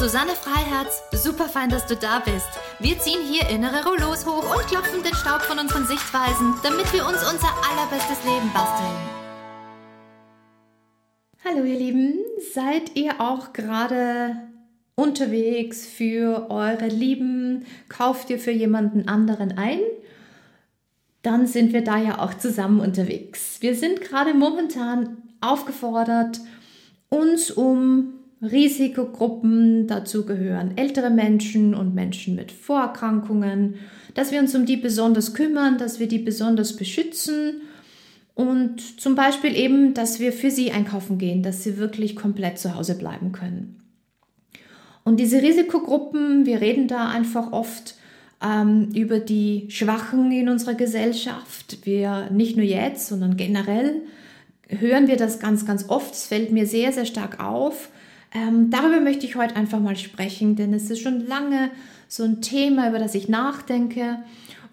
Susanne Freiherz. Super fein, dass du da bist. Wir ziehen hier innere Rollos hoch und klopfen den Staub von unseren Sichtweisen, damit wir uns unser allerbestes Leben basteln. Hallo ihr Lieben, seid ihr auch gerade unterwegs für eure Lieben? Kauft ihr für jemanden anderen ein? Dann sind wir da ja auch zusammen unterwegs. Wir sind gerade momentan aufgefordert, uns um Risikogruppen, dazu gehören ältere Menschen und Menschen mit Vorerkrankungen, dass wir uns um die besonders kümmern, dass wir die besonders beschützen und zum Beispiel eben, dass wir für sie einkaufen gehen, dass sie wirklich komplett zu Hause bleiben können. Und diese Risikogruppen, wir reden da einfach oft ähm, über die Schwachen in unserer Gesellschaft. Wir nicht nur jetzt, sondern generell hören wir das ganz, ganz oft. Es fällt mir sehr, sehr stark auf ähm, darüber möchte ich heute einfach mal sprechen, denn es ist schon lange so ein Thema, über das ich nachdenke.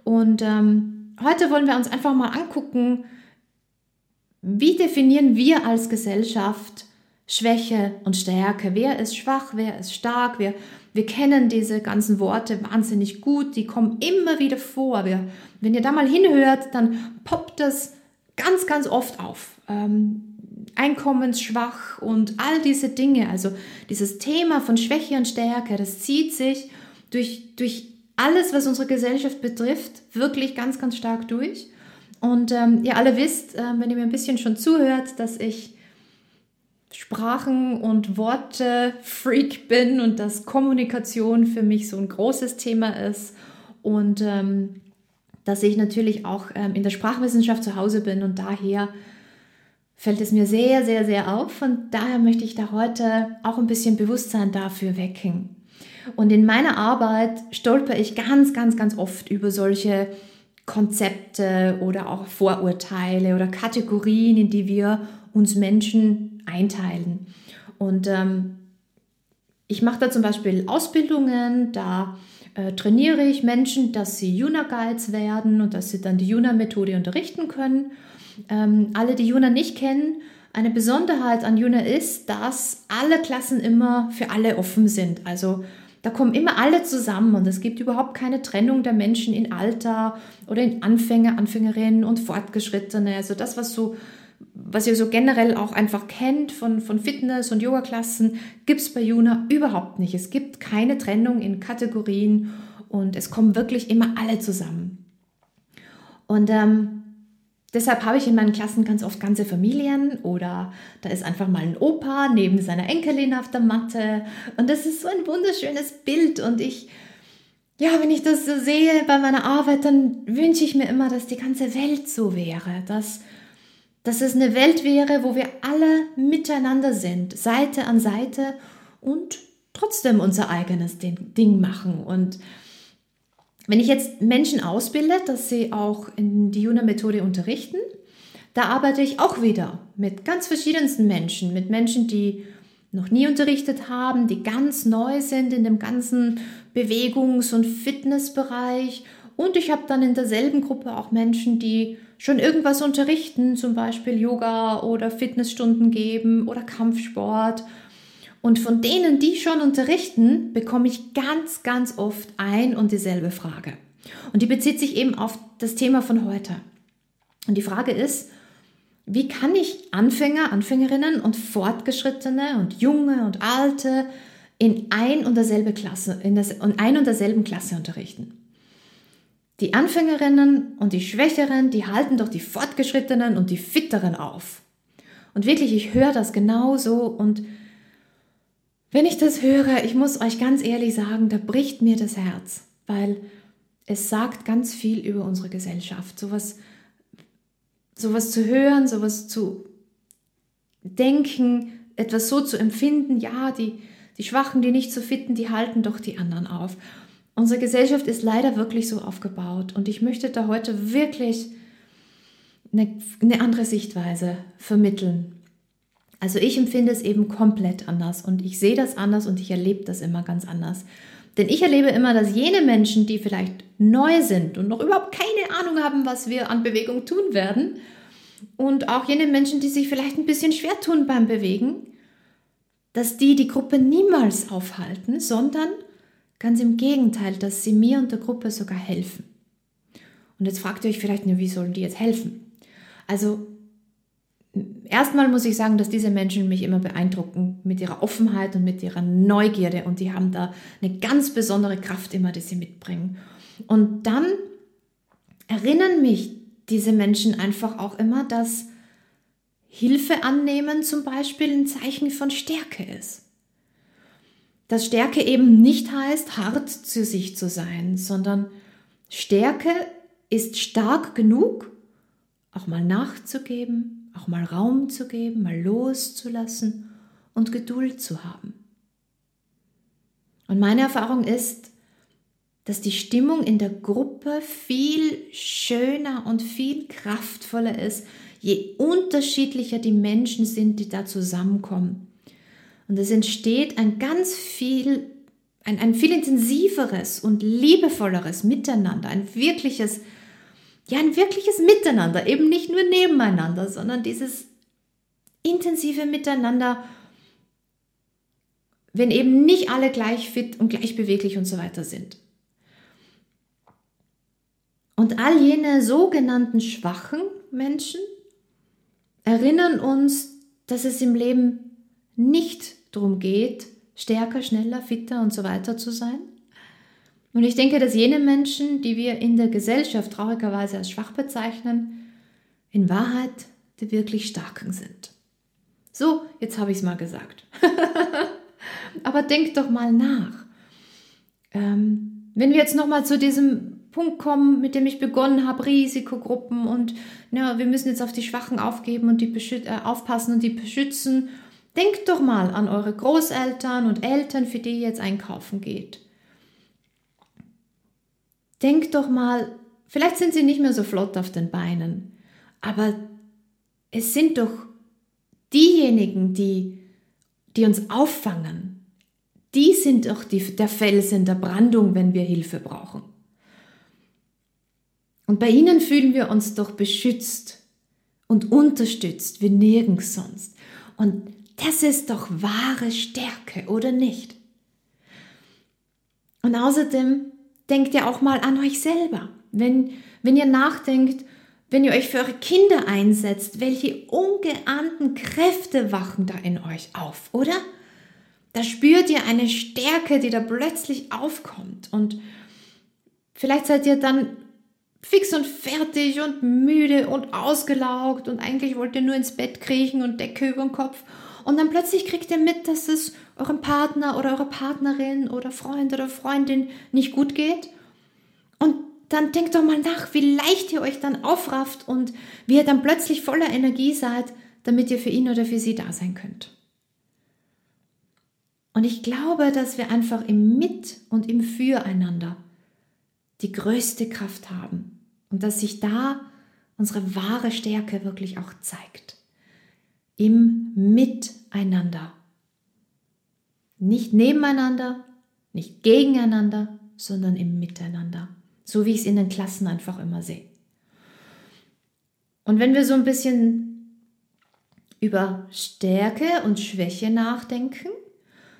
Und ähm, heute wollen wir uns einfach mal angucken, wie definieren wir als Gesellschaft Schwäche und Stärke? Wer ist schwach, wer ist stark? Wir, wir kennen diese ganzen Worte wahnsinnig gut, die kommen immer wieder vor. Wir, wenn ihr da mal hinhört, dann poppt das ganz, ganz oft auf. Ähm, einkommensschwach und all diese Dinge. Also dieses Thema von Schwäche und Stärke, das zieht sich durch, durch alles, was unsere Gesellschaft betrifft, wirklich ganz, ganz stark durch. Und ähm, ihr alle wisst, äh, wenn ihr mir ein bisschen schon zuhört, dass ich Sprachen und Worte Freak bin und dass Kommunikation für mich so ein großes Thema ist und ähm, dass ich natürlich auch ähm, in der Sprachwissenschaft zu Hause bin und daher fällt es mir sehr, sehr, sehr auf. Und daher möchte ich da heute auch ein bisschen Bewusstsein dafür wecken. Und in meiner Arbeit stolper ich ganz, ganz, ganz oft über solche Konzepte oder auch Vorurteile oder Kategorien, in die wir uns Menschen einteilen. Und ähm, ich mache da zum Beispiel Ausbildungen, da äh, trainiere ich Menschen, dass sie Juna Guides werden und dass sie dann die Juna Methode unterrichten können. Ähm, alle, die Juna nicht kennen, eine Besonderheit an Juna ist, dass alle Klassen immer für alle offen sind. Also da kommen immer alle zusammen und es gibt überhaupt keine Trennung der Menschen in Alter oder in Anfänger, Anfängerinnen und Fortgeschrittene. Also das, was so was ihr so generell auch einfach kennt von, von Fitness- und Yoga-Klassen, gibt es bei Juna überhaupt nicht. Es gibt keine Trennung in Kategorien und es kommen wirklich immer alle zusammen. Und ähm, Deshalb habe ich in meinen Klassen ganz oft ganze Familien oder da ist einfach mal ein Opa neben seiner Enkelin auf der Matte. Und das ist so ein wunderschönes Bild. Und ich, ja, wenn ich das so sehe bei meiner Arbeit, dann wünsche ich mir immer, dass die ganze Welt so wäre, dass, dass es eine Welt wäre, wo wir alle miteinander sind, Seite an Seite und trotzdem unser eigenes Ding machen. Und wenn ich jetzt Menschen ausbilde, dass sie auch in die Juna-Methode unterrichten, da arbeite ich auch wieder mit ganz verschiedensten Menschen, mit Menschen, die noch nie unterrichtet haben, die ganz neu sind in dem ganzen Bewegungs- und Fitnessbereich. Und ich habe dann in derselben Gruppe auch Menschen, die schon irgendwas unterrichten, zum Beispiel Yoga oder Fitnessstunden geben oder Kampfsport und von denen, die schon unterrichten, bekomme ich ganz, ganz oft ein und dieselbe Frage. Und die bezieht sich eben auf das Thema von heute. Und die Frage ist, wie kann ich Anfänger, Anfängerinnen und Fortgeschrittene und Junge und Alte in ein und derselbe Klasse, in, das, in ein und derselben Klasse unterrichten? Die Anfängerinnen und die Schwächeren, die halten doch die Fortgeschrittenen und die Fitteren auf. Und wirklich, ich höre das genauso und wenn ich das höre, ich muss euch ganz ehrlich sagen, da bricht mir das Herz, weil es sagt ganz viel über unsere Gesellschaft. Sowas, sowas zu hören, sowas zu denken, etwas so zu empfinden, ja, die, die Schwachen, die nicht so fitten, die halten doch die anderen auf. Unsere Gesellschaft ist leider wirklich so aufgebaut und ich möchte da heute wirklich eine, eine andere Sichtweise vermitteln. Also ich empfinde es eben komplett anders und ich sehe das anders und ich erlebe das immer ganz anders. Denn ich erlebe immer, dass jene Menschen, die vielleicht neu sind und noch überhaupt keine Ahnung haben, was wir an Bewegung tun werden, und auch jene Menschen, die sich vielleicht ein bisschen schwer tun beim Bewegen, dass die die Gruppe niemals aufhalten, sondern ganz im Gegenteil, dass sie mir und der Gruppe sogar helfen. Und jetzt fragt ihr euch vielleicht, wie sollen die jetzt helfen? Also erstmal muss ich sagen, dass diese Menschen mich immer beeindrucken mit ihrer Offenheit und mit ihrer Neugierde und die haben da eine ganz besondere Kraft immer, die sie mitbringen. Und dann erinnern mich diese Menschen einfach auch immer, dass Hilfe annehmen zum Beispiel ein Zeichen von Stärke ist. Dass Stärke eben nicht heißt, hart zu sich zu sein, sondern Stärke ist stark genug, auch mal nachzugeben, auch mal Raum zu geben, mal loszulassen und Geduld zu haben. Und meine Erfahrung ist, dass die Stimmung in der Gruppe viel schöner und viel kraftvoller ist, je unterschiedlicher die Menschen sind, die da zusammenkommen. Und es entsteht ein ganz viel, ein, ein viel intensiveres und liebevolleres Miteinander, ein wirkliches, ja, ein wirkliches Miteinander, eben nicht nur nebeneinander, sondern dieses intensive Miteinander, wenn eben nicht alle gleich fit und gleich beweglich und so weiter sind. Und all jene sogenannten schwachen Menschen erinnern uns, dass es im Leben nicht darum geht, stärker, schneller, fitter und so weiter zu sein. Und ich denke, dass jene Menschen, die wir in der Gesellschaft traurigerweise als schwach bezeichnen, in Wahrheit die wirklich Starken sind. So, jetzt habe ich es mal gesagt. Aber denkt doch mal nach. Ähm, wenn wir jetzt nochmal zu diesem Punkt kommen, mit dem ich begonnen habe, Risikogruppen und ja, wir müssen jetzt auf die Schwachen aufgeben und die äh, aufpassen und die beschützen. Denkt doch mal an eure Großeltern und Eltern, für die ihr jetzt einkaufen geht. Denkt doch mal, vielleicht sind sie nicht mehr so flott auf den Beinen, aber es sind doch diejenigen, die, die uns auffangen. Die sind doch die, der Fels in der Brandung, wenn wir Hilfe brauchen. Und bei ihnen fühlen wir uns doch beschützt und unterstützt wie nirgends sonst. Und das ist doch wahre Stärke, oder nicht? Und außerdem denkt ihr auch mal an euch selber. Wenn, wenn ihr nachdenkt, wenn ihr euch für eure Kinder einsetzt, welche ungeahnten Kräfte wachen da in euch auf, oder? Da spürt ihr eine Stärke, die da plötzlich aufkommt. Und vielleicht seid ihr dann fix und fertig und müde und ausgelaugt und eigentlich wollt ihr nur ins Bett kriechen und Decke über den Kopf. Und dann plötzlich kriegt ihr mit, dass es eurem Partner oder eurer Partnerin oder Freund oder Freundin nicht gut geht. Und dann denkt doch mal nach, wie leicht ihr euch dann aufrafft und wie ihr dann plötzlich voller Energie seid, damit ihr für ihn oder für sie da sein könnt. Und ich glaube, dass wir einfach im Mit und im Füreinander die größte Kraft haben und dass sich da unsere wahre Stärke wirklich auch zeigt. Im Miteinander. Nicht nebeneinander, nicht gegeneinander, sondern im Miteinander. So wie ich es in den Klassen einfach immer sehe. Und wenn wir so ein bisschen über Stärke und Schwäche nachdenken,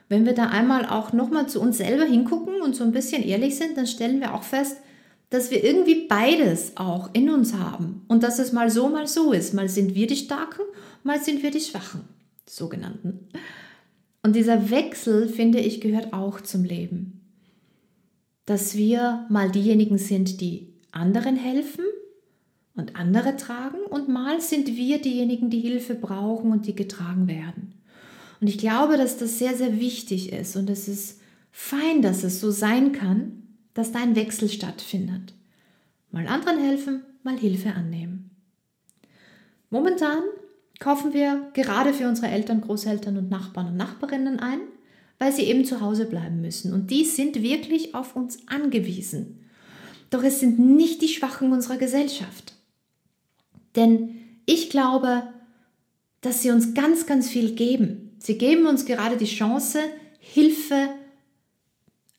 wenn wir da einmal auch nochmal zu uns selber hingucken und so ein bisschen ehrlich sind, dann stellen wir auch fest, dass wir irgendwie beides auch in uns haben und dass es mal so, mal so ist. Mal sind wir die Starken, mal sind wir die Schwachen, sogenannten. Und dieser Wechsel, finde ich, gehört auch zum Leben. Dass wir mal diejenigen sind, die anderen helfen und andere tragen und mal sind wir diejenigen, die Hilfe brauchen und die getragen werden. Und ich glaube, dass das sehr, sehr wichtig ist und es ist fein, dass es so sein kann, dass da ein Wechsel stattfindet. Mal anderen helfen, mal Hilfe annehmen. Momentan kaufen wir gerade für unsere Eltern, Großeltern und Nachbarn und Nachbarinnen ein, weil sie eben zu Hause bleiben müssen. Und die sind wirklich auf uns angewiesen. Doch es sind nicht die Schwachen unserer Gesellschaft. Denn ich glaube, dass sie uns ganz, ganz viel geben. Sie geben uns gerade die Chance, Hilfe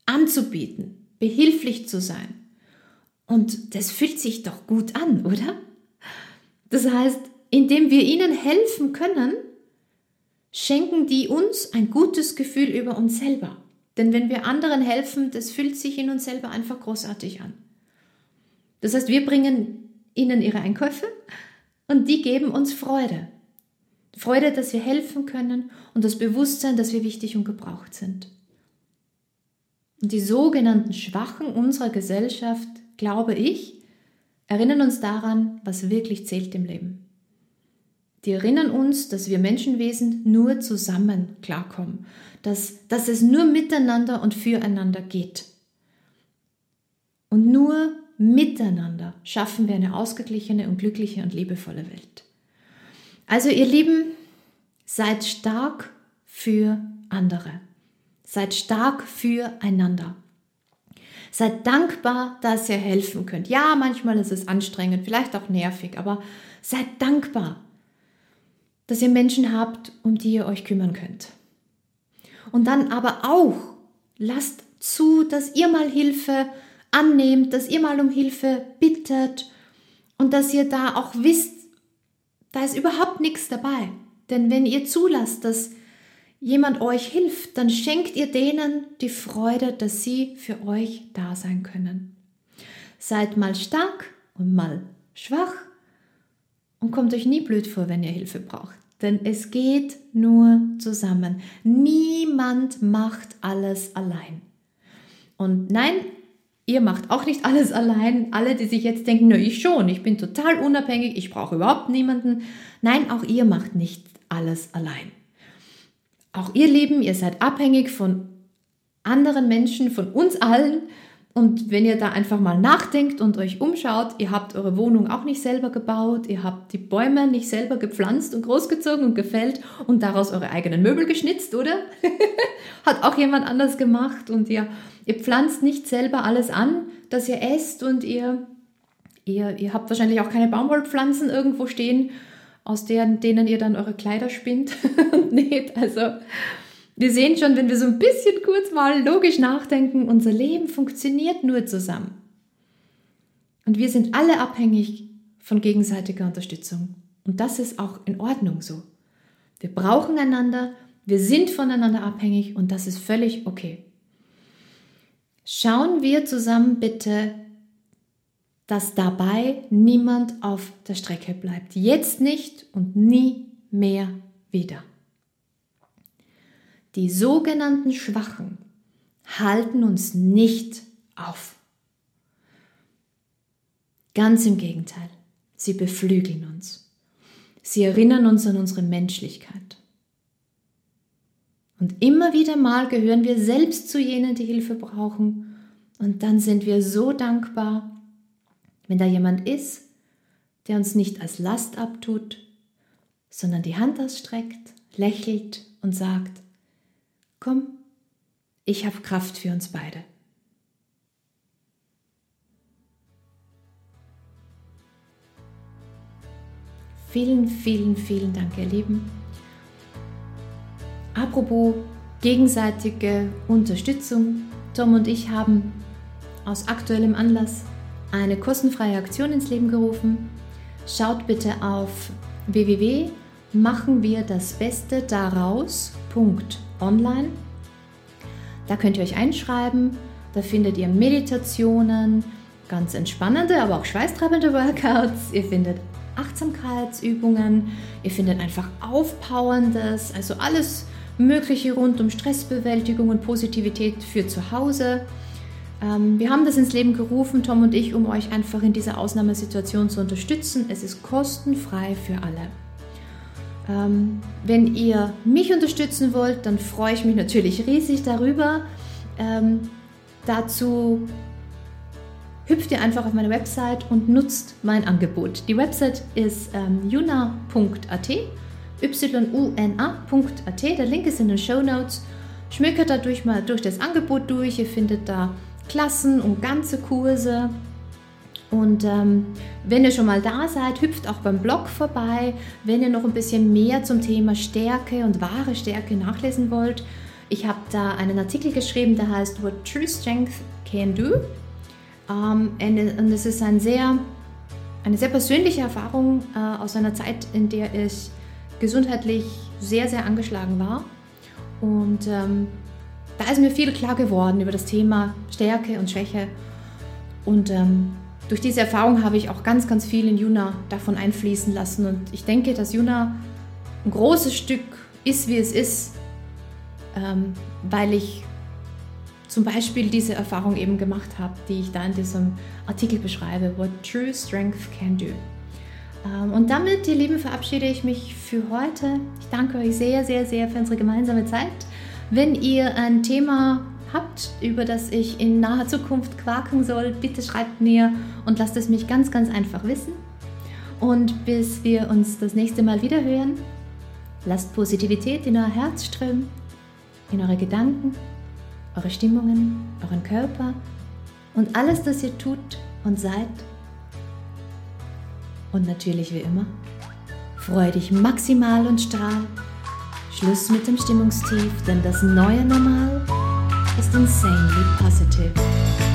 anzubieten, behilflich zu sein. Und das fühlt sich doch gut an, oder? Das heißt, indem wir ihnen helfen können, schenken die uns ein gutes Gefühl über uns selber. Denn wenn wir anderen helfen, das fühlt sich in uns selber einfach großartig an. Das heißt, wir bringen ihnen ihre Einkäufe und die geben uns Freude. Freude, dass wir helfen können und das Bewusstsein, dass wir wichtig und gebraucht sind. Und die sogenannten Schwachen unserer Gesellschaft, glaube ich, erinnern uns daran, was wirklich zählt im Leben. Die erinnern uns, dass wir Menschenwesen nur zusammen klarkommen, dass, dass es nur miteinander und füreinander geht. Und nur miteinander schaffen wir eine ausgeglichene und glückliche und liebevolle Welt. Also ihr Lieben, seid stark für andere. Seid stark füreinander. Seid dankbar, dass ihr helfen könnt. Ja, manchmal ist es anstrengend, vielleicht auch nervig, aber seid dankbar, dass ihr Menschen habt, um die ihr euch kümmern könnt. Und dann aber auch lasst zu, dass ihr mal Hilfe annehmt, dass ihr mal um Hilfe bittet und dass ihr da auch wisst, da ist überhaupt nichts dabei. Denn wenn ihr zulasst, dass jemand euch hilft, dann schenkt ihr denen die Freude, dass sie für euch da sein können. Seid mal stark und mal schwach und kommt euch nie blöd vor, wenn ihr Hilfe braucht. Denn es geht nur zusammen. Niemand macht alles allein. Und nein, ihr macht auch nicht alles allein. Alle, die sich jetzt denken, nur ich schon, ich bin total unabhängig, ich brauche überhaupt niemanden. Nein, auch ihr macht nicht alles allein. Auch ihr Leben, ihr seid abhängig von anderen Menschen, von uns allen. Und wenn ihr da einfach mal nachdenkt und euch umschaut, ihr habt eure Wohnung auch nicht selber gebaut, ihr habt die Bäume nicht selber gepflanzt und großgezogen und gefällt und daraus eure eigenen Möbel geschnitzt, oder? Hat auch jemand anders gemacht und ihr, ihr pflanzt nicht selber alles an, das ihr esst und ihr, ihr, ihr habt wahrscheinlich auch keine Baumwollpflanzen irgendwo stehen, aus deren, denen ihr dann eure Kleider spinnt und näht. Also wir sehen schon, wenn wir so ein bisschen kurz mal logisch nachdenken, unser Leben funktioniert nur zusammen. Und wir sind alle abhängig von gegenseitiger Unterstützung. Und das ist auch in Ordnung so. Wir brauchen einander, wir sind voneinander abhängig und das ist völlig okay. Schauen wir zusammen bitte, dass dabei niemand auf der Strecke bleibt. Jetzt nicht und nie mehr wieder. Die sogenannten Schwachen halten uns nicht auf. Ganz im Gegenteil, sie beflügeln uns. Sie erinnern uns an unsere Menschlichkeit. Und immer wieder mal gehören wir selbst zu jenen, die Hilfe brauchen. Und dann sind wir so dankbar, wenn da jemand ist, der uns nicht als Last abtut, sondern die Hand ausstreckt, lächelt und sagt, Komm, ich habe Kraft für uns beide. Vielen, vielen, vielen Dank, ihr Lieben. Apropos gegenseitige Unterstützung. Tom und ich haben aus aktuellem Anlass eine kostenfreie Aktion ins Leben gerufen. Schaut bitte auf www.machenwirdasbeste-daraus.de online. Da könnt ihr euch einschreiben. Da findet ihr Meditationen, ganz entspannende, aber auch schweißtreibende Workouts. Ihr findet Achtsamkeitsübungen. Ihr findet einfach aufpowerndes, also alles Mögliche rund um Stressbewältigung und Positivität für zu Hause. Ähm, wir haben das ins Leben gerufen, Tom und ich, um euch einfach in dieser Ausnahmesituation zu unterstützen. Es ist kostenfrei für alle. Ähm, wenn ihr mich unterstützen wollt, dann freue ich mich natürlich riesig darüber. Ähm, dazu hüpft ihr einfach auf meine Website und nutzt mein Angebot. Die Website ist ähm, yuna.at, y-u-n-a.at. Der Link ist in den Show Notes. Schmökert dadurch mal durch das Angebot durch. Ihr findet da Klassen und ganze Kurse Und ähm, wenn ihr schon mal da seid, hüpft auch beim Blog vorbei. Wenn ihr noch ein bisschen mehr zum Thema Stärke und wahre Stärke nachlesen wollt, ich habe da einen Artikel geschrieben, der heißt What True Strength Can Do. Ähm, und es ist ein sehr, eine sehr persönliche Erfahrung äh, aus einer Zeit, in der ich gesundheitlich sehr, sehr angeschlagen war. Und ähm, da ist mir viel klar geworden über das Thema Stärke und Schwäche. Und ähm, durch diese Erfahrung habe ich auch ganz, ganz viel in Juna davon einfließen lassen. Und ich denke, dass Juna ein großes Stück ist, wie es ist, ähm, weil ich zum Beispiel diese Erfahrung eben gemacht habe, die ich da in diesem Artikel beschreibe, What True Strength Can Do. Ähm, und damit, ihr Lieben, verabschiede ich mich für heute. Ich danke euch sehr, sehr, sehr für unsere gemeinsame Zeit. Wenn ihr ein Thema habt, über das ich in naher Zukunft quaken soll, bitte schreibt mir und lasst es mich ganz, ganz einfach wissen. Und bis wir uns das nächste Mal wieder hören, lasst Positivität in euer Herz strömen, in eure Gedanken, eure Stimmungen, euren Körper und alles, das ihr tut und seid. Und natürlich wie immer, freu dich maximal und strahl. Schluss mit dem Stimmungstief, denn das neue Normal ist insanely positive.